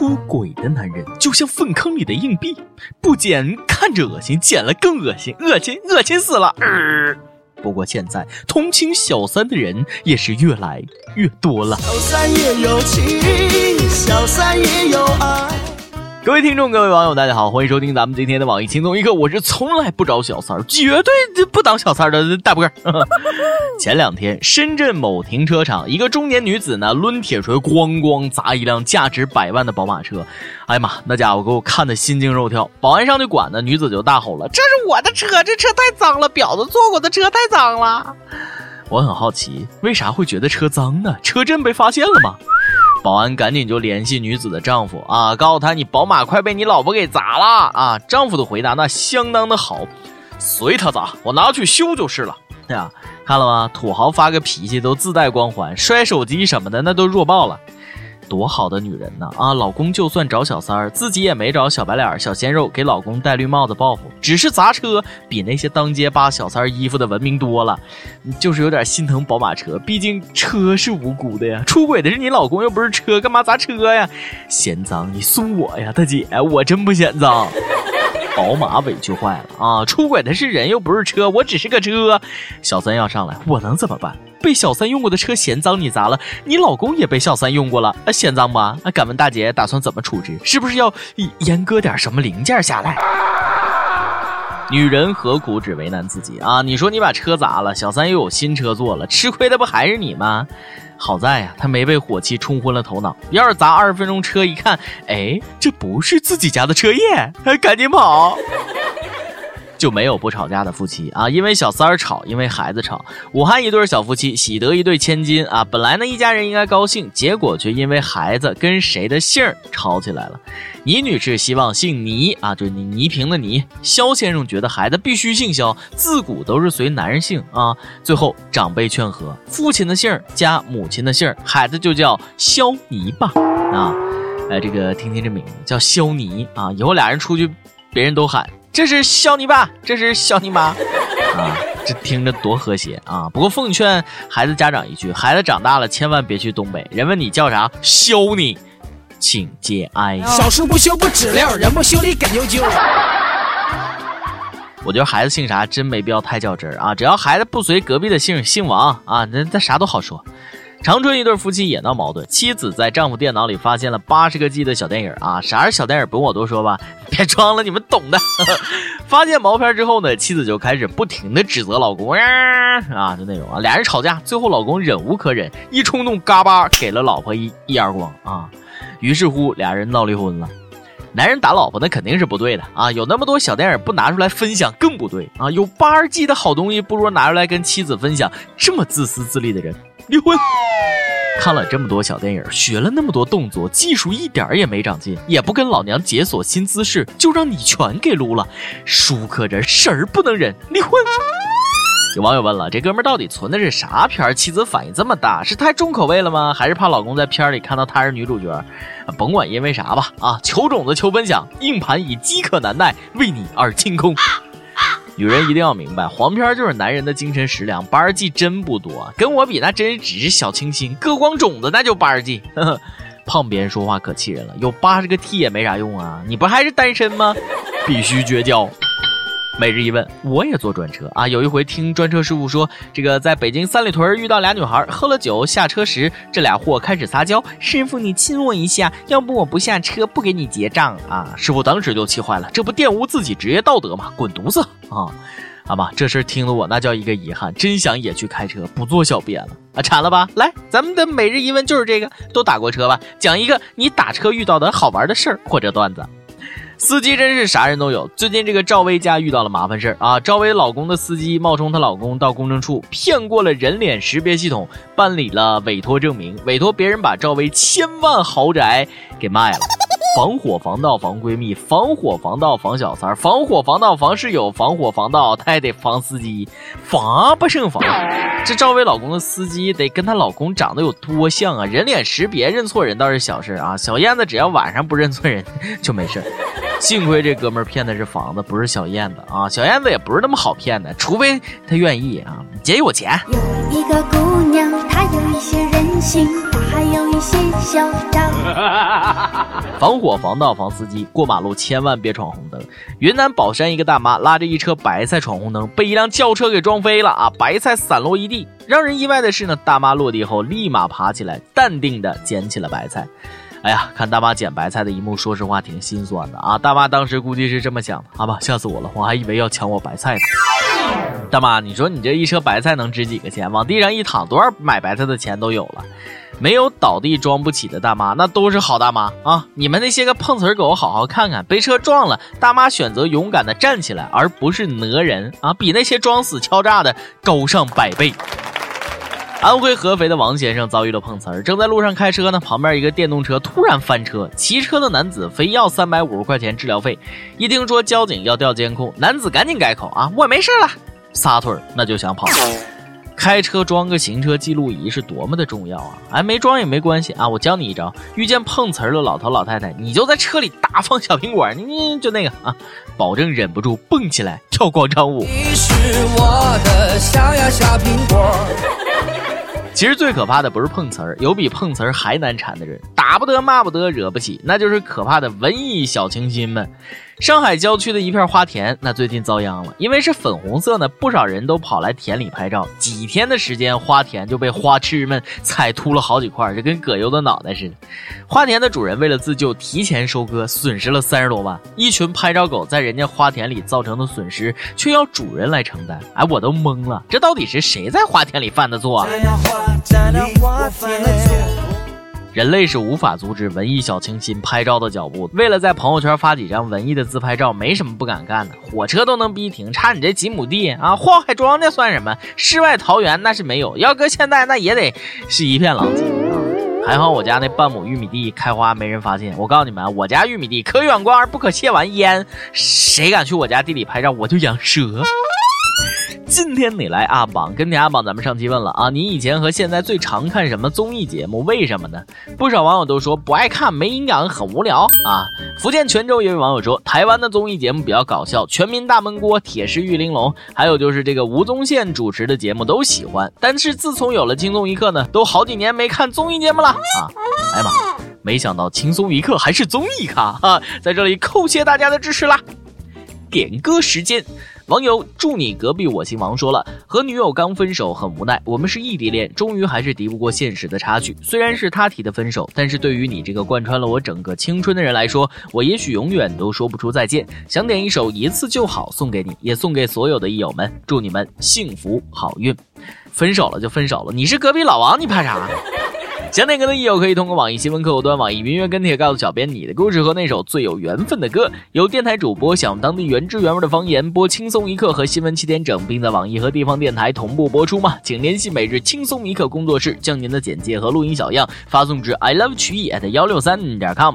出轨的男人就像粪坑里的硬币，不捡看着恶心，捡了更恶心，恶心恶心死了。不过现在同情小三的人也是越来越多了。小三也有情，小三也有爱。各位听众，各位网友，大家好，欢迎收听咱们今天的网易轻松一刻。我是从来不找小三儿，绝对不当小三儿的大波。前两天，深圳某停车场，一个中年女子呢，抡铁锤咣咣砸一辆价值百万的宝马车。哎呀妈，那家伙给我看的心惊肉跳。保安上去管呢，女子就大吼了：“这是我的车，这车太脏了，婊子坐过的车太脏了。”我很好奇，为啥会觉得车脏呢？车震被发现了吗？保安赶紧就联系女子的丈夫啊，告诉他你宝马快被你老婆给砸了啊！丈夫的回答那相当的好，随他砸，我拿去修就是了。对啊，看了吗？土豪发个脾气都自带光环，摔手机什么的那都弱爆了。多好的女人呢啊！老公就算找小三儿，自己也没找小白脸、小鲜肉给老公戴绿帽子报复，只是砸车，比那些当街扒小三儿衣服的文明多了。就是有点心疼宝马车，毕竟车是无辜的呀。出轨的是你老公，又不是车，干嘛砸车呀？嫌脏你送我呀，大姐，我真不嫌脏。宝马委屈坏了啊！出轨的是人，又不是车，我只是个车。小三要上来，我能怎么办？被小三用过的车嫌脏，你砸了；你老公也被小三用过了，嫌脏吗？敢问大姐打算怎么处置？是不是要阉割点什么零件下来？女人何苦只为难自己啊？你说你把车砸了，小三又有新车坐了，吃亏的不还是你吗？好在呀，他没被火气冲昏了头脑。要是砸二十分钟车，一看，哎，这不是自己家的车耶，赶紧跑。就没有不吵架的夫妻啊，因为小三儿吵，因为孩子吵。武汉一对小夫妻喜得一对千金啊，本来呢一家人应该高兴，结果却因为孩子跟谁的姓儿吵起来了。倪女士希望姓倪啊，就是倪倪萍的倪。肖先生觉得孩子必须姓肖，自古都是随男人姓啊。最后长辈劝和，父亲的姓儿加母亲的姓儿，孩子就叫肖泥巴啊。哎，这个听听这名字叫肖泥啊，以后俩人出去，别人都喊。这是肖你爸，这是肖你妈，啊，这听着多和谐啊！不过奉劝孩子家长一句：孩子长大了千万别去东北，人问你叫啥，削你，请节哀。小树不修不知了，人不修理根就旧。我觉得孩子姓啥真没必要太较真啊，只要孩子不随隔壁的姓，姓王啊，那那啥都好说。长春一对夫妻也闹矛盾，妻子在丈夫电脑里发现了八十个 G 的小电影啊，啥是小电影不用我多说吧？别装了，你们懂的。发现毛片之后呢，妻子就开始不停的指责老公啊，就那种啊，俩人吵架，最后老公忍无可忍，一冲动嘎巴给了老婆一一耳光啊，于是乎俩人闹离婚了。男人打老婆那肯定是不对的啊，有那么多小电影不拿出来分享更不对啊，有八十 G 的好东西不如拿出来跟妻子分享，这么自私自利的人。离婚，看了这么多小电影，学了那么多动作，技术一点也没长进，也不跟老娘解锁新姿势，就让你全给撸了，舒克这事儿不能忍，离婚。有网友问了，这哥们到底存的是啥片？妻子反应这么大，是太重口味了吗？还是怕老公在片里看到她是女主角？甭管因为啥吧，啊，求种子求分享，硬盘已饥渴难耐，为你而清空。女人一定要明白，黄片就是男人的精神食粮。八十 G 真不多，跟我比那真只是小清新。割光种子那就八十 G，呵呵 胖别人说话可气人了。有八十个 T 也没啥用啊，你不还是单身吗？必须绝交。每日一问，我也坐专车啊。有一回听专车师傅说，这个在北京三里屯遇到俩女孩，喝了酒下车时，这俩货开始撒娇：“师傅，你亲我一下，要不我不下车，不给你结账啊。”师傅当时就气坏了，这不玷污自己职业道德吗？滚犊子啊！好吧，这事听得我那叫一个遗憾，真想也去开车，不做小编了啊！馋了吧？来，咱们的每日一问就是这个，都打过车吧？讲一个你打车遇到的好玩的事儿或者段子。司机真是啥人都有。最近这个赵薇家遇到了麻烦事儿啊！赵薇老公的司机冒充她老公到公证处骗过了人脸识别系统，办理了委托证明，委托别人把赵薇千万豪宅给卖了。防火防盗防闺蜜，防火防盗防小三儿，防火防盗防室友，防火防盗他也得防司机，防不胜防。这赵薇老公的司机得跟她老公长得有多像啊？人脸识别认错人倒是小事啊，小燕子只要晚上不认错人就没事。幸亏这哥们儿骗的是房子，不是小燕子啊！小燕子也不是那么好骗的，除非他愿意啊，姐有钱。有一个姑娘，她有一些任性，她还有一些嚣张。防火防盗防司机，过马路千万别闯红灯。云南保山一个大妈拉着一车白菜闯红灯，被一辆轿车给撞飞了啊！白菜散落一地。让人意外的是呢，大妈落地后立马爬起来，淡定的捡起了白菜。哎呀，看大妈捡白菜的一幕，说实话挺心酸的啊！大妈当时估计是这么想的：好吧，吓死我了，我还以为要抢我白菜呢。大妈，你说你这一车白菜能值几个钱？往地上一躺，多少买白菜的钱都有了。没有倒地装不起的大妈，那都是好大妈啊！你们那些个碰瓷儿狗，好好看看，被车撞了，大妈选择勇敢的站起来，而不是讹人啊，比那些装死敲诈的高上百倍。安徽合肥的王先生遭遇了碰瓷儿，正在路上开车呢，旁边一个电动车突然翻车，骑车的男子非要三百五十块钱治疗费。一听说交警要调监控，男子赶紧改口啊，我没事了，撒腿那就想跑。开车装个行车记录仪是多么的重要啊！哎，没装也没关系啊，我教你一招，遇见碰瓷儿的老头老太太，你就在车里大放小苹果，你就那个啊，保证忍不住蹦起来跳广场舞。你是我的小呀小苹果。其实最可怕的不是碰瓷儿，有比碰瓷儿还难缠的人，不得骂不得惹不起，那就是可怕的文艺小清新们。上海郊区的一片花田，那最近遭殃了，因为是粉红色呢，不少人都跑来田里拍照。几天的时间，花田就被花痴们踩秃了好几块，就跟葛优的脑袋似的。花田的主人为了自救，提前收割，损失了三十多万。一群拍照狗在人家花田里造成的损失，却要主人来承担。哎，我都懵了，这到底是谁在花田里犯的错啊？人类是无法阻止文艺小清新拍照的脚步。为了在朋友圈发几张文艺的自拍照，没什么不敢干的。火车都能逼停，差你这几亩地啊？祸害庄稼算什么？世外桃源那是没有，要搁现在那也得是一片狼藉啊！还好我家那半亩玉米地开花，没人发现。我告诉你们，我家玉米地可远观而不可亵玩焉，谁敢去我家地里拍照，我就养蛇。今天你来阿榜跟你阿榜，咱们上期问了啊，你以前和现在最常看什么综艺节目？为什么呢？不少网友都说不爱看，没营养，很无聊啊。福建泉州也有网友说，台湾的综艺节目比较搞笑，《全民大闷锅》《铁狮玉玲珑》，还有就是这个吴宗宪主持的节目都喜欢。但是自从有了轻松一刻呢，都好几年没看综艺节目了啊。哎呀妈，没想到轻松一刻还是综艺咖啊，在这里叩谢大家的支持啦。点歌时间。网友祝你隔壁我姓王说了，和女友刚分手，很无奈。我们是异地恋，终于还是敌不过现实的差距。虽然是他提的分手，但是对于你这个贯穿了我整个青春的人来说，我也许永远都说不出再见。想点一首一次就好送给你，也送给所有的益友们，祝你们幸福好运。分手了就分手了，你是隔壁老王，你怕啥？想点歌的益友可以通过网易新闻客户端、网易云音乐跟帖告诉小编你的故事和那首最有缘分的歌。有电台主播想用当地原汁原味的方言播《轻松一刻》和新闻七点整，并在网易和地方电台同步播出吗？请联系每日轻松一刻工作室，将您的简介和录音小样发送至 i love 曲艺 at 幺六三点 com。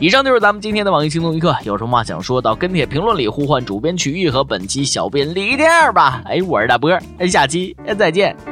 以上就是咱们今天的网易轻松一刻，有什么话想说到跟帖评论里呼唤主编曲艺和本期小编李天二吧。哎，我是大波，下期再见。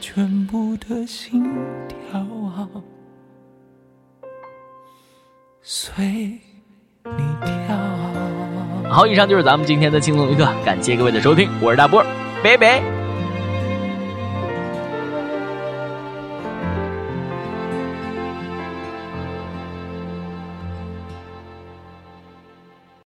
全部的心跳啊，随你跳。好，以上就是咱们今天的轻松一刻，感谢各位的收听，我是大波，拜拜。